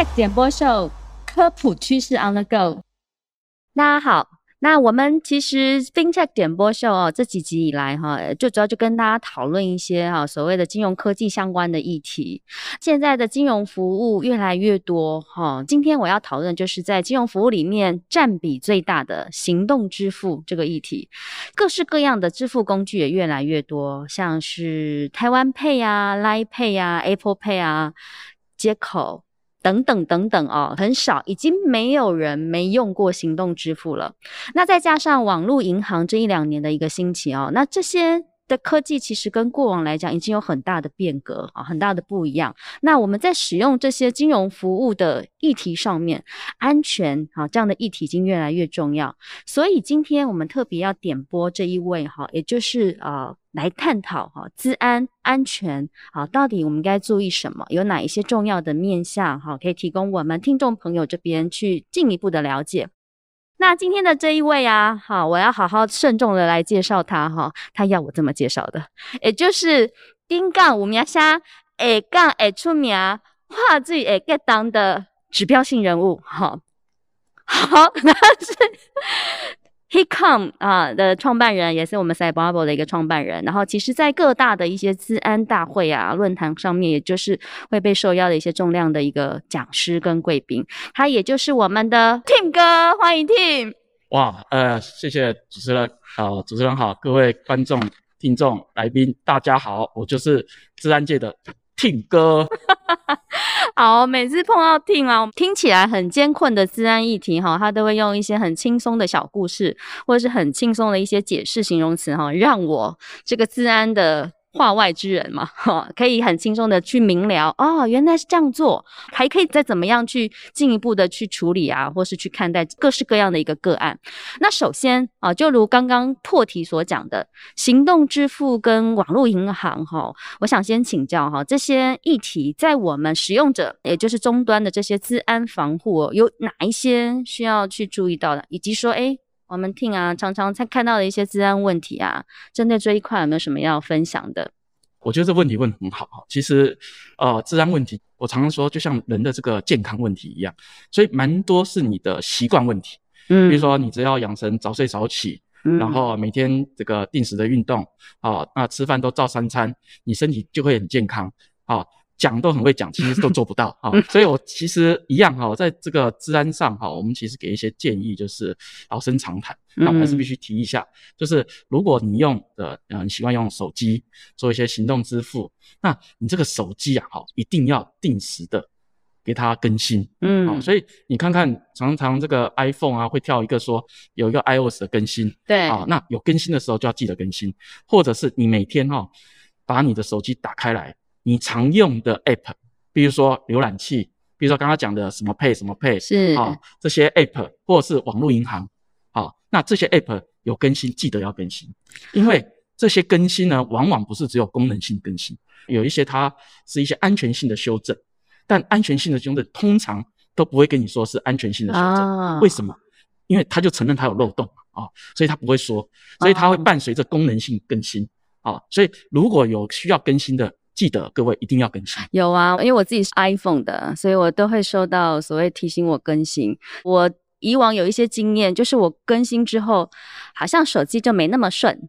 Tech 点播秀科普趋势 On the Go，大家好。那我们其实 FinTech 点播秀哦，这几集以来哈，最主要就跟大家讨论一些哈所谓的金融科技相关的议题。现在的金融服务越来越多哈，今天我要讨论就是在金融服务里面占比最大的行动支付这个议题。各式各样的支付工具也越来越多，像是台湾 Pay 啊、Line Pay 啊、Apple Pay 啊、接口。等等等等哦，很少，已经没有人没用过行动支付了。那再加上网络银行这一两年的一个兴起哦，那这些。的科技其实跟过往来讲已经有很大的变革啊，很大的不一样。那我们在使用这些金融服务的议题上面，安全啊这样的议题已经越来越重要。所以今天我们特别要点播这一位哈，也就是呃来探讨哈，资安安全啊，到底我们该注意什么？有哪一些重要的面向哈，可以提供我们听众朋友这边去进一步的了解。那今天的这一位啊，好，我要好好慎重的来介绍他哈，他要我这么介绍的，也就是丁杠五名虾，诶杠诶出名，话剧诶 get 当的指标性人物哈，好，那是。HeCom 啊的创办人，也是我们 Cyber 的一个创办人。然后，其实，在各大的一些治安大会啊、论坛上面，也就是会被受邀的一些重量的一个讲师跟贵宾。他也就是我们的 Tim 哥，欢迎 Tim。哇，呃，谢谢主持人，好，主持人好，各位观众、听众、来宾，大家好，我就是治安界的 Tim 哥。好，每次碰到听啊，听起来很艰困的治安议题哈，他都会用一些很轻松的小故事，或者是很轻松的一些解释形容词哈，让我这个治安的。化外之人嘛，哈，可以很轻松的去明了哦，原来是这样做，还可以再怎么样去进一步的去处理啊，或是去看待各式各样的一个个案。那首先啊，就如刚刚破题所讲的，行动支付跟网络银行哈，我想先请教哈，这些议题在我们使用者，也就是终端的这些资安防护，有哪一些需要去注意到的，以及说，哎。我们听啊，常常在看到的一些治安问题啊，针对这一块有没有什么要分享的？我觉得这问题问很好其实，呃，治安问题，我常常说，就像人的这个健康问题一样，所以蛮多是你的习惯问题。嗯，比如说你只要养成早睡早起，然后每天这个定时的运动，啊，那吃饭都照三餐，你身体就会很健康。啊。讲都很会讲，其实都做不到 啊。所以我其实一样哈，在这个治安上哈，我们其实给一些建议，就是老生常谈。那我们还是必须提一下，就是如果你用的嗯习惯用手机做一些行动支付，那你这个手机啊哈，一定要定时的给它更新。嗯，所以你看看，常常这个 iPhone 啊会跳一个说有一个 iOS 的更新，对啊，那有更新的时候就要记得更新，或者是你每天哈把你的手机打开来。你常用的 App，比如说浏览器，比如说刚刚讲的什么 Pay 什么 Pay，是啊，这些 App 或者是网络银行，啊，那这些 App 有更新，记得要更新，因为这些更新呢，往往不是只有功能性更新，有一些它是一些安全性的修正，但安全性的修正通常都不会跟你说是安全性的修正，为什么？因为他就承认他有漏洞啊，所以他不会说，所以他会伴随着功能性更新啊，所以如果有需要更新的。记得各位一定要更新。有啊，因为我自己是 iPhone 的，所以我都会收到所谓提醒我更新。我以往有一些经验，就是我更新之后，好像手机就没那么顺。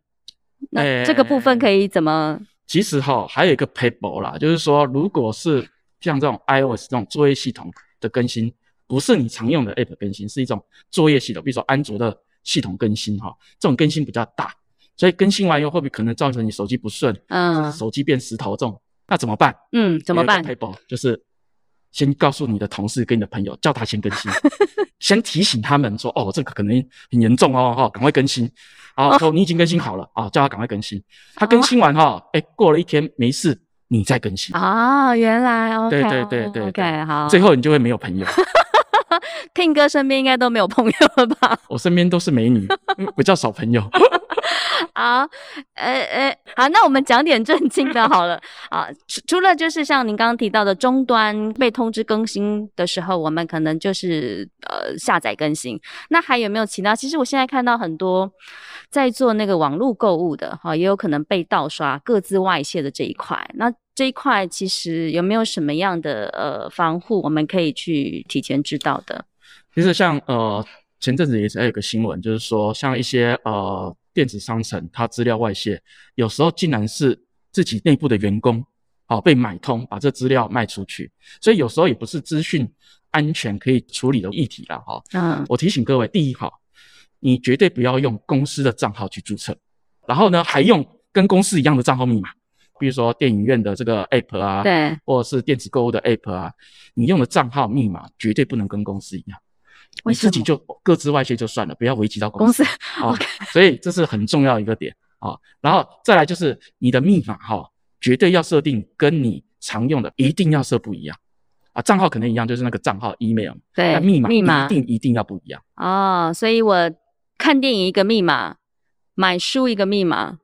那这个部分可以怎么？其实哈，还有一个 paper 啦，就是说，如果是像这种 iOS 这种作业系统的更新，不是你常用的 App 更新，是一种作业系统，比如说安卓的系统更新哈，这种更新比较大。所以更新完以后，会不会可能造成你手机不顺？嗯，手机变石头重，那怎么办？嗯，怎么办？Paper 就是先告诉你的同事跟你的朋友，叫他先更新，先提醒他们说，哦，这个可能很严重哦，哈，赶快更新。好，说你已经更新好了啊，叫他赶快更新。他更新完哈，哎，过了一天没事，你再更新。啊，原来对对对对，OK，好。最后你就会没有朋友。听哥身边应该都没有朋友了吧？我身边都是美女，比较少朋友。好，呃呃，好，那我们讲点正经的好了啊。除除了就是像您刚刚提到的终端被通知更新的时候，我们可能就是呃下载更新。那还有没有其他？其实我现在看到很多在做那个网络购物的哈，也有可能被盗刷、各自外泄的这一块。那这一块其实有没有什么样的呃防护，我们可以去提前知道的？其实像呃。前阵子也是有个新闻，就是说像一些呃电子商城，它资料外泄，有时候竟然是自己内部的员工，好被买通，把这资料卖出去，所以有时候也不是资讯安全可以处理的议题了哈。嗯，我提醒各位，第一哈，你绝对不要用公司的账号去注册，然后呢还用跟公司一样的账号密码，比如说电影院的这个 app 啊，对，或者是电子购物的 app 啊，你用的账号密码绝对不能跟公司一样。你自己就各自外泄就算了，不要危及到公司 啊。所以这是很重要一个点啊。然后再来就是你的密码哈，绝对要设定跟你常用的一定要设不一样啊。账号可能一样，就是那个账号 email，对，密码密码一定一定要不一样哦。所以我看电影一个密码，买书一个密码，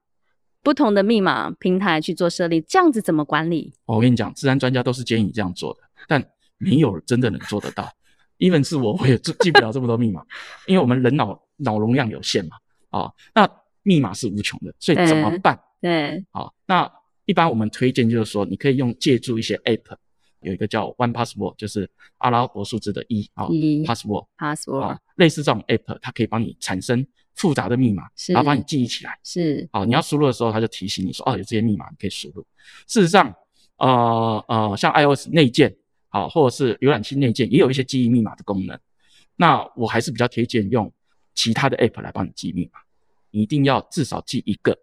不同的密码平台去做设立，这样子怎么管理？我跟你讲，自然专家都是建议你这样做的，但没有真的能做得到。Even 是我，我也记记不了这么多密码，因为我们人脑脑容量有限嘛，啊，那密码是无穷的，所以怎么办？对，好，那一般我们推荐就是说，你可以用借助一些 app，有一个叫 One Password，就是阿拉伯数字的一啊，Password，Password，类似这种 app，它可以帮你产生复杂的密码，然后帮你记忆起来，是，好，你要输入的时候，它就提醒你说，哦，有这些密码你可以输入。事实上，呃呃，像 iOS 内建。好，或者是浏览器内建也有一些记忆密码的功能，那我还是比较推荐用其他的 app 来帮你记密码。你一定要至少记一个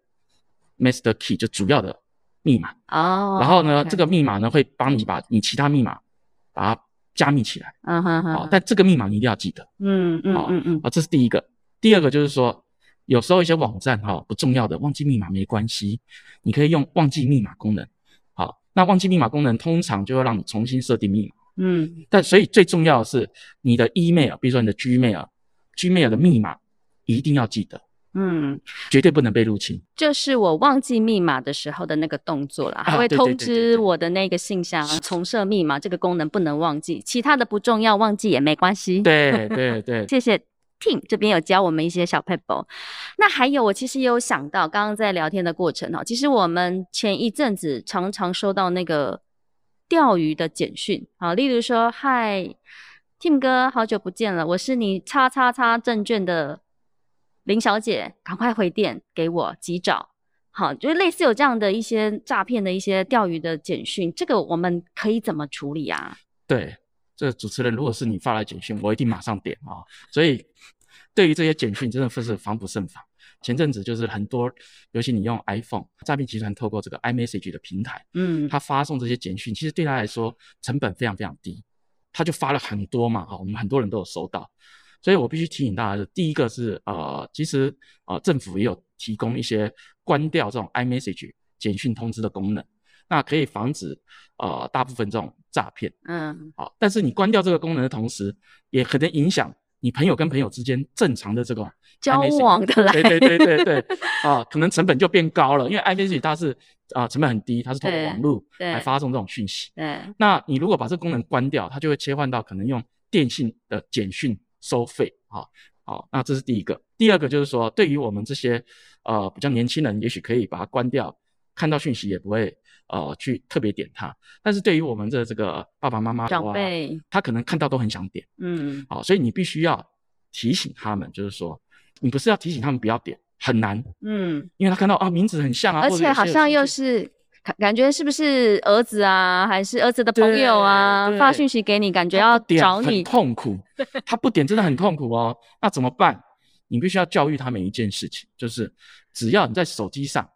master key，就主要的密码哦。然后呢，这个密码呢会帮你把你其他密码把它加密起来。嗯哼哼。好，但这个密码你一定要记得。嗯嗯嗯嗯。啊，这是第一个。第二个就是说，有时候一些网站哈不重要的忘记密码没关系，你可以用忘记密码功能。那忘记密码功能通常就会让你重新设定密码，嗯，但所以最重要的是你的 email，比如说你的 Gmail，Gmail 的密码一定要记得，嗯，绝对不能被入侵。就是我忘记密码的时候的那个动作啦，还会通知我的那个信箱重设密码，这个功能不能忘记，其他的不重要，忘记也没关系。对对对，谢谢。Team 这边有教我们一些小 paper，那还有我其实也有想到，刚刚在聊天的过程哦，其实我们前一阵子常常收到那个钓鱼的简讯，啊，例如说，嗨，Tim 哥，好久不见了，我是你叉叉叉证券的林小姐，赶快回电给我，急找，好，就是类似有这样的一些诈骗的一些钓鱼的简讯，这个我们可以怎么处理啊？对。这主持人，如果是你发来简讯，我一定马上点啊！所以对于这些简讯，真的是防不胜防。前阵子就是很多，尤其你用 iPhone，诈骗集团透过这个 iMessage 的平台，嗯，他发送这些简讯，其实对他来说成本非常非常低，他就发了很多嘛，哈，我们很多人都有收到。所以我必须提醒大家的，第一个是呃，其实呃，政府也有提供一些关掉这种 iMessage 简讯通知的功能。那可以防止呃大部分这种诈骗，嗯，好，但是你关掉这个功能的同时，也可能影响你朋友跟朋友之间正常的这个交往的来，对对对对对，啊，可能成本就变高了，因为 i m e s 它是啊成本很低，它是通过网络来发送这种讯息，对，那你如果把这个功能关掉，它就会切换到可能用电信的简讯收费，啊，好，那这是第一个，第二个就是说，对于我们这些呃比较年轻人，也许可以把它关掉，看到讯息也不会。呃，去特别点它，但是对于我们的这个爸爸妈妈长辈，他可能看到都很想点，嗯，好，所以你必须要提醒他们，就是说，你不是要提醒他们不要点，很难，嗯，因为他看到啊名字很像啊，而且好像又是感感觉是不是儿子啊，还是儿子的朋友啊发讯息给你，感觉要找你，痛苦，他不点真的很痛苦哦，那怎么办？你必须要教育他们一件事情，就是只要你在手机上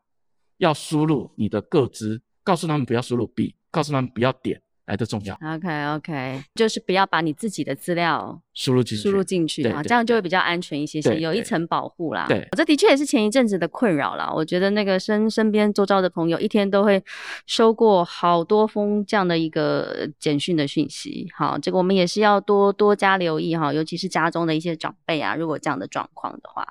要输入你的个资。告诉他们不要输入 B，告诉他们不要点来的重要。OK OK，就是不要把你自己的资料输入进去，输入进去啊，这样就会比较安全一些些，有一层保护啦。对，这的确也是前一阵子的困扰啦。我觉得那个身身边周遭的朋友，一天都会收过好多封这样的一个简讯的讯息。好，这个我们也是要多多加留意哈，尤其是家中的一些长辈啊，如果这样的状况的话。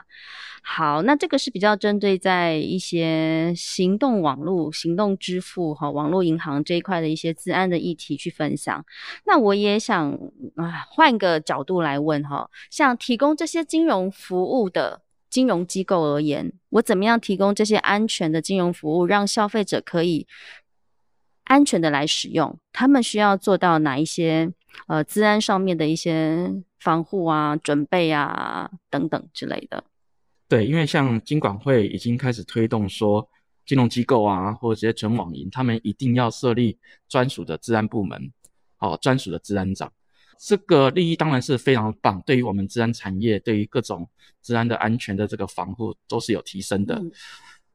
好，那这个是比较针对在一些行动网络、行动支付和、网络银行这一块的一些治安的议题去分享。那我也想啊，换个角度来问哈，像提供这些金融服务的金融机构而言，我怎么样提供这些安全的金融服务，让消费者可以安全的来使用？他们需要做到哪一些呃治安上面的一些防护啊、准备啊等等之类的？对，因为像金管会已经开始推动说，金融机构啊，或者这些纯网银，他们一定要设立专属的治安部门，哦，专属的治安长，这个利益当然是非常棒，对于我们治安产业，对于各种治安的安全的这个防护都是有提升的。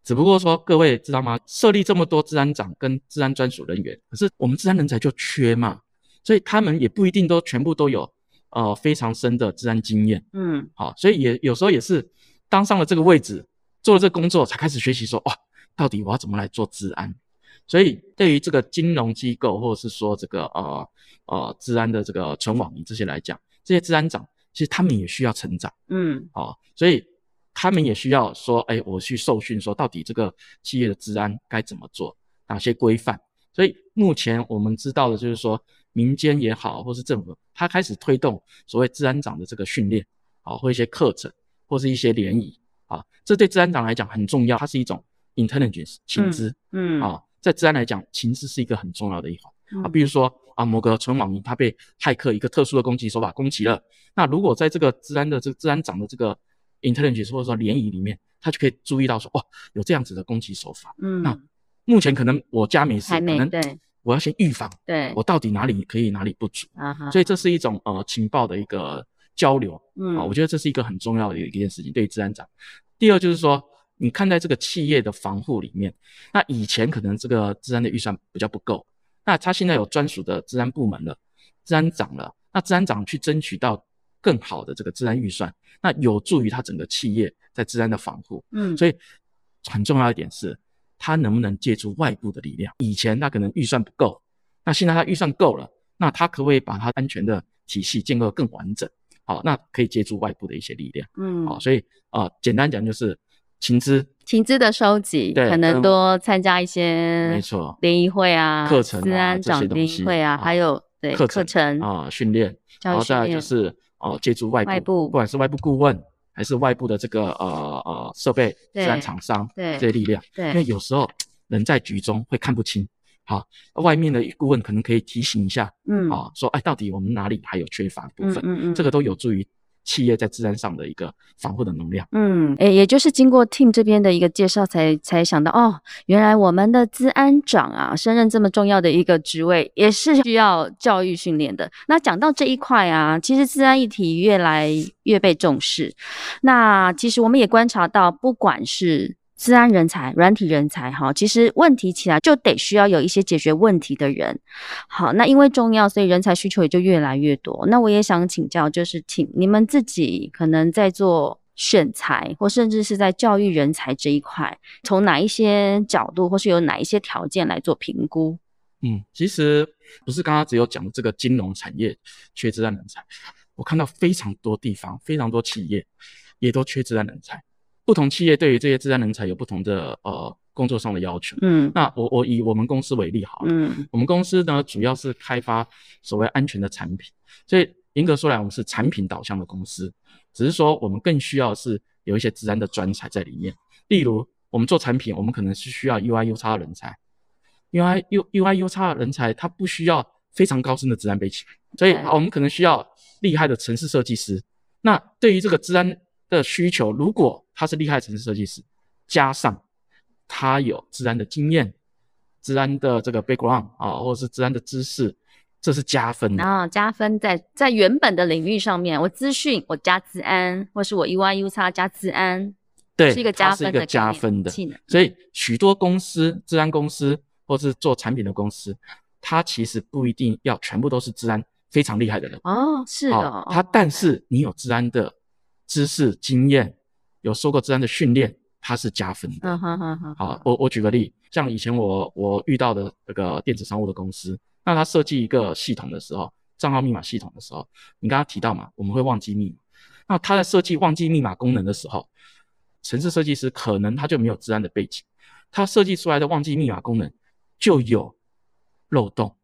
只不过说，各位知道吗？设立这么多治安长跟治安专属人员，可是我们治安人才就缺嘛，所以他们也不一定都全部都有呃非常深的治安经验。嗯，好，所以也有时候也是。当上了这个位置，做了这个工作，才开始学习说，哇，到底我要怎么来做治安？所以对于这个金融机构，或者是说这个呃呃治安的这个存网银这些来讲，这些治安长其实他们也需要成长，嗯，好，所以他们也需要说，哎，我去受训，说到底这个企业的治安该怎么做，哪些规范？所以目前我们知道的就是说，民间也好，或是政府，他开始推动所谓治安长的这个训练，好，或一些课程。或是一些涟漪啊，这对治安长来讲很重要，它是一种 intelligence 情资，嗯啊，在治安来讲，情资是一个很重要的一环啊。比如说啊，某个纯网银它被骇客一个特殊的攻击手法攻击了，那如果在这个治安的这个治安长的这个 intelligence 或者说联谊里面，他就可以注意到说，哦，有这样子的攻击手法，嗯，那目前可能我家没事，可能对，我要先预防，对，我到底哪里可以，哪里不足啊？所以这是一种呃情报的一个。交流，嗯，啊，我觉得这是一个很重要的一件事情，对于治安长。第二就是说，你看待这个企业的防护里面，那以前可能这个治安的预算比较不够，那他现在有专属的治安部门了，治安长了，那治安长去争取到更好的这个治安预算，那有助于他整个企业在治安的防护，嗯，所以很重要一点是，他能不能借助外部的力量？以前他可能预算不够，那现在他预算够了，那他可不可以把他安全的体系建构更完整？好，那可以借助外部的一些力量，嗯，好，所以啊，简单讲就是情资，情资的收集，可能多参加一些，没错，联谊会啊，课程啊，这些东西，会啊，还有对课程啊，训练，然后再就是哦，借助外部，不管是外部顾问还是外部的这个呃呃设备、自然厂商，对这些力量，对，因为有时候人在局中会看不清。好，外面的顾问可能可以提醒一下，嗯，啊，说，哎，到底我们哪里还有缺乏部分？嗯嗯这个都有助于企业在治安上的一个防护的能量。嗯，哎，也就是经过 Team 这边的一个介绍，才才想到，哦，原来我们的治安长啊，升任这么重要的一个职位，也是需要教育训练的。那讲到这一块啊，其实治安议题越来越被重视。那其实我们也观察到，不管是治安人才、软体人才，哈，其实问题起来就得需要有一些解决问题的人。好，那因为重要，所以人才需求也就越来越多。那我也想请教，就是请你们自己可能在做选材，或甚至是在教育人才这一块，从哪一些角度，或是有哪一些条件来做评估？嗯，其实不是刚刚只有讲这个金融产业缺治安人才，我看到非常多地方、非常多企业也都缺治安人才。不同企业对于这些治安人才有不同的呃工作上的要求。嗯，那我我以我们公司为例好了。嗯，我们公司呢主要是开发所谓安全的产品，所以严格说来，我们是产品导向的公司。只是说我们更需要是有一些治安的专才在里面。例如，我们做产品，我们可能是需要 UI、U 叉的人才。UI、U、UI、U 叉的人才，他不需要非常高深的自然背景，所以我们可能需要厉害的城市设计师。那对于这个治安的需求，如果他是厉害城市设计师，加上他有治安的经验、治安的这个 background 啊，或者是治安的知识，这是加分的。啊，加分在在原本的领域上面，我资讯我加治安，或是我 UI U 叉加治安，对，是一个加分的加分的技能。所以许多公司、治安公司或是做产品的公司，它其实不一定要全部都是治安非常厉害的人哦，是的，他但是你有治安的知识经验，有受过治安的训练，它是加分的。嗯哼哼哼。好，我我举个例，像以前我我遇到的这个电子商务的公司，那他设计一个系统的时候，账号密码系统的时候，你刚刚提到嘛，我们会忘记密码，那他在设计忘记密码功能的时候，城市设计师可能他就没有治安的背景，他设计出来的忘记密码功能就有漏洞。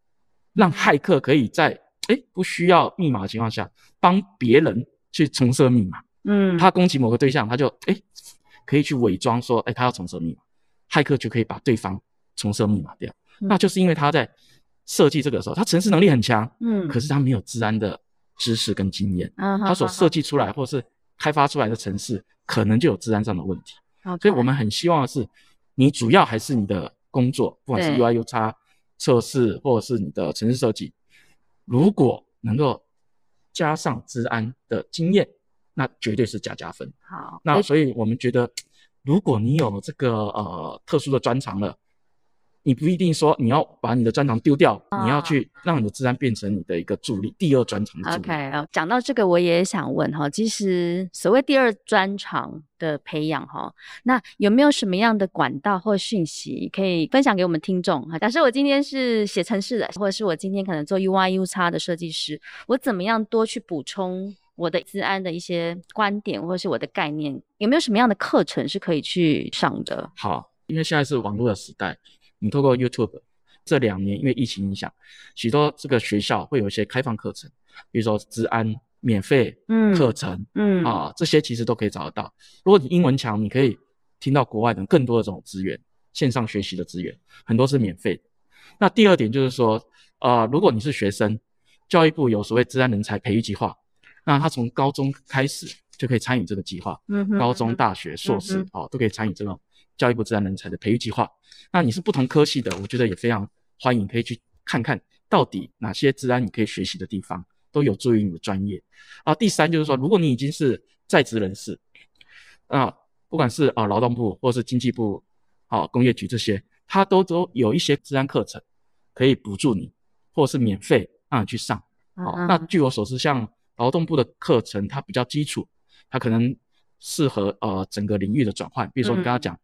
让骇客可以在哎不需要密码的情况下，帮别人去重设密码。嗯，他攻击某个对象，他就哎可以去伪装说哎他要重设密码，骇客就可以把对方重设密码掉。那就是因为他在设计这个时候，他城市能力很强，嗯，可是他没有治安的知识跟经验，他所设计出来或是开发出来的城市可能就有治安上的问题。所以我们很希望的是，你主要还是你的工作，不管是 UI、U 叉。测试或者是你的城市设计，如果能够加上治安的经验，那绝对是加加分。好，那所以我们觉得，如果你有这个呃特殊的专长了。你不一定说你要把你的专长丢掉，你要去让你的自然变成你的一个助力，第二专长的助力。OK，讲到这个，我也想问哈，其实所谓第二专长的培养哈，那有没有什么样的管道或讯息可以分享给我们听众哈？假设我今天是写程式的，或者是我今天可能做 UI、U 叉的设计师，我怎么样多去补充我的治安的一些观点或者是我的概念？有没有什么样的课程是可以去上的？好，因为现在是网络的时代。你透过 YouTube 这两年，因为疫情影响，许多这个学校会有一些开放课程，比如说治安免费课程，嗯啊，这些其实都可以找得到。如果你英文强，你可以听到国外的更多的这种资源，线上学习的资源很多是免费的。那第二点就是说，呃，如果你是学生，教育部有所谓治安人才培育计划，那他从高中开始就可以参与这个计划，嗯，高中、大学、硕士哦都可以参与这种。教育部自然人才的培育计划，那你是不同科系的，我觉得也非常欢迎，可以去看看到底哪些自然你可以学习的地方，都有助于你的专业。啊，第三就是说，如果你已经是在职人士，啊，不管是啊劳动部或是经济部，啊工业局这些，它都都有一些自然课程可以补助你，或是免费让你去上。好，那据我所知，像劳动部的课程，它比较基础，它可能适合呃整个领域的转换，比如说你刚刚讲。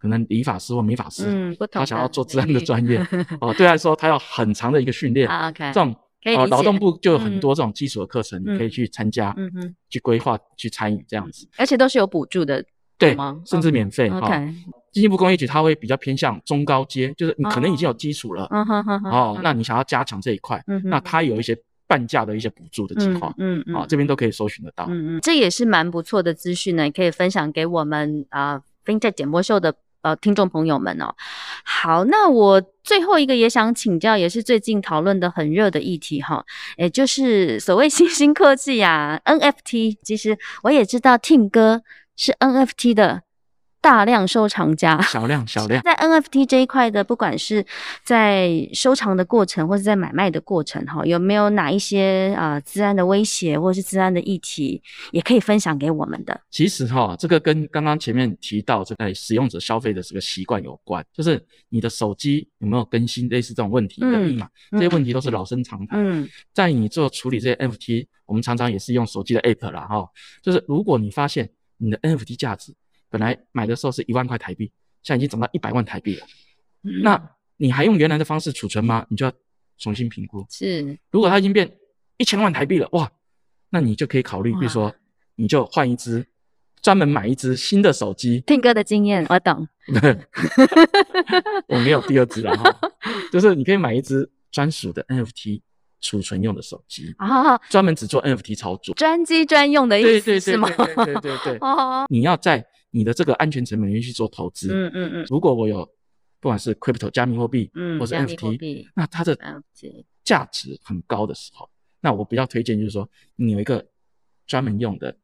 可能理发师或美发师，嗯，他想要做治安的专业。哦，对他来说，他要很长的一个训练。OK，这种哦，劳动部就有很多这种基础的课程，你可以去参加，嗯。哼，去规划、去参与这样子。而且都是有补助的，对吗？甚至免费。OK，经济部工业局它会比较偏向中高阶，就是你可能已经有基础了，嗯哼哼，哦，那你想要加强这一块，嗯那它有一些半价的一些补助的计划，嗯嗯，啊，这边都可以搜寻得到。嗯嗯，这也是蛮不错的资讯呢，可以分享给我们啊，FinTech 简播秀的。呃，听众朋友们哦，好，那我最后一个也想请教，也是最近讨论的很热的议题哈，也就是所谓新兴科技呀，NFT。其实我也知道，Tim 哥是 NFT 的。大量收藏家，小量 小量，在 NFT 这一块的，不管是在收藏的过程，或者在买卖的过程，哈，有没有哪一些啊，治安的威胁，或者是治安的议题，也可以分享给我们的？其实哈，这个跟刚刚前面提到这个使用者消费的这个习惯有关，就是你的手机有没有更新类似这种问题的密码，这些问题都是老生常谈。嗯，在你做处理这些 NFT，我们常常也是用手机的 App 啦，哈，就是如果你发现你的 NFT 价值。本来买的时候是一万块台币，现在已经涨到一百万台币了。那你还用原来的方式储存吗？你就要重新评估。是，如果它已经变一千万台币了，哇，那你就可以考虑，比如说，你就换一只，专门买一只新的手机。听歌的经验，我懂。我没有第二只了哈，就是你可以买一只专属的 NFT 储存用的手机啊，专门只做 NFT 操作，专机专用的意思是吗？对对对对对。哦，你要在。你的这个安全成本，你去做投资。嗯嗯嗯。如果我有，不管是 crypto 加密货币，嗯，或是 NFT，那它的价值很高的时候，那我比较推荐就是说，你有一个专门用的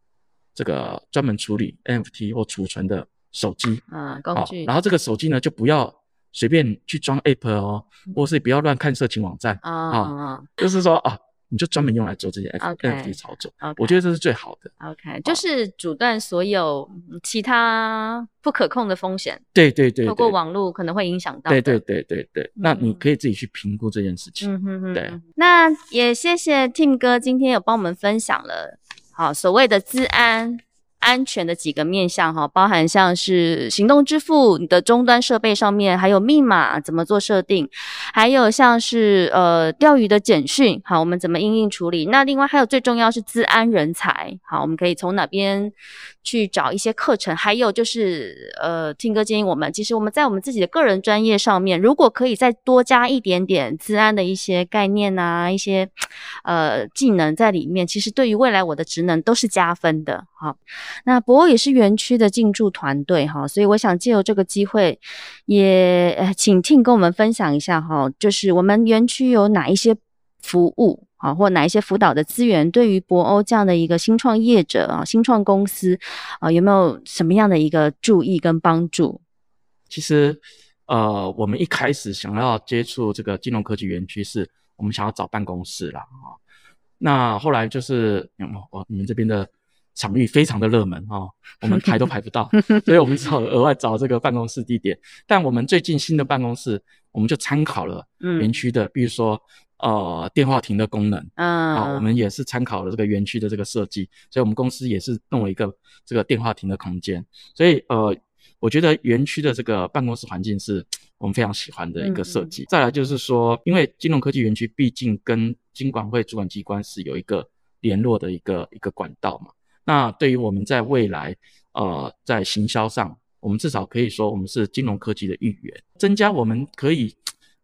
这个专门处理 NFT 或储存的手机啊工具。然后这个手机呢，就不要随便去装 app 哦，或是不要乱看色情网站啊。就是说啊，你就专门用来做这些 NFT 操作。我觉得这是最好的。OK，就是阻断所有其他不可控的风险。对对对，透过网络可能会影响到。对对对对对，那你可以自己去评估这件事情。嗯哼哼。对，那也谢谢 Tim 哥今天有帮我们分享了，好所谓的治安。安全的几个面向哈，包含像是行动支付你的终端设备上面，还有密码怎么做设定，还有像是呃钓鱼的简讯，好，我们怎么应应处理？那另外还有最重要是资安人才，好，我们可以从哪边去找一些课程？还有就是呃，听哥建议我们，其实我们在我们自己的个人专业上面，如果可以再多加一点点资安的一些概念啊，一些呃技能在里面，其实对于未来我的职能都是加分的，好。那博欧也是园区的进驻团队哈，所以我想借由这个机会，也请听跟我们分享一下哈，就是我们园区有哪一些服务啊，或哪一些辅导的资源，对于博欧这样的一个新创业者啊、新创公司啊，有没有什么样的一个注意跟帮助？其实，呃，我们一开始想要接触这个金融科技园区，是我们想要找办公室啦啊。那后来就是，我你们这边的。场域非常的热门哦，我们排都排不到，所以我们只好额外找这个办公室地点。但我们最近新的办公室，我们就参考了园区的，比如说呃电话亭的功能，啊，我们也是参考了这个园区的这个设计，所以我们公司也是弄了一个这个电话亭的空间。所以呃，我觉得园区的这个办公室环境是我们非常喜欢的一个设计。再来就是说，因为金融科技园区毕竟跟金管会主管机关是有一个联络的一个一个管道嘛。那对于我们在未来，呃，在行销上，我们至少可以说，我们是金融科技的一员，增加我们可以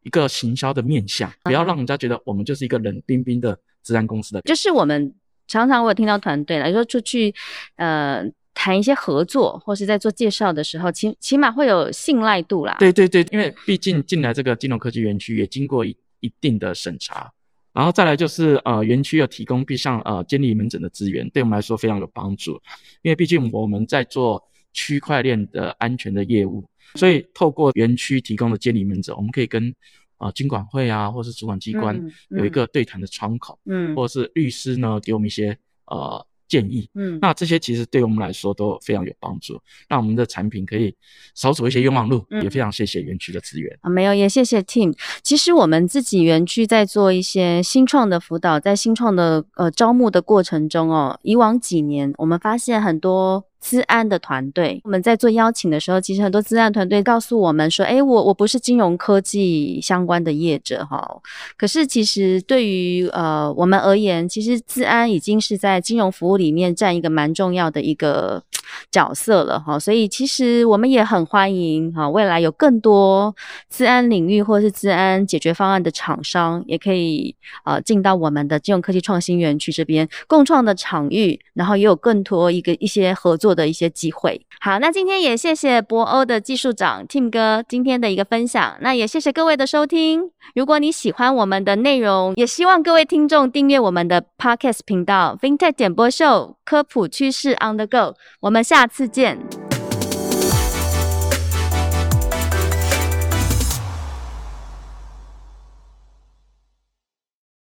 一个行销的面向，不要让人家觉得我们就是一个冷冰冰的治安公司的。就是我们常常我有听到团队来说出去，呃，谈一些合作，或是在做介绍的时候，起起码会有信赖度啦。对对对，因为毕竟进来这个金融科技园区也经过一一定的审查。然后再来就是呃，园区要提供必上呃监理门诊的资源，对我们来说非常有帮助。因为毕竟我们在做区块链的安全的业务，所以透过园区提供的监理门诊，我们可以跟啊经管会啊，或是主管机关有一个对谈的窗口，嗯，或者是律师呢给我们一些呃。建议，嗯，那这些其实对我们来说都非常有帮助，让我们的产品可以少走一些冤枉路，也非常谢谢园区的资源啊，没有，也谢谢 Team。其实我们自己园区在做一些新创的辅导，在新创的呃招募的过程中哦，以往几年我们发现很多。资安的团队，我们在做邀请的时候，其实很多资安团队告诉我们说：“哎，我我不是金融科技相关的业者哈。”可是其实对于呃我们而言，其实资安已经是在金融服务里面占一个蛮重要的一个角色了哈。所以其实我们也很欢迎哈，未来有更多资安领域或是资安解决方案的厂商，也可以呃进到我们的金融科技创新园区这边共创的场域，然后也有更多一个一些合作作。的一些机会。好，那今天也谢谢博欧的技术长 Tim 哥今天的一个分享。那也谢谢各位的收听。如果你喜欢我们的内容，也希望各位听众订阅我们的 Podcast 频道 FinTech 点播秀科普趋势 On the Go。我们下次见。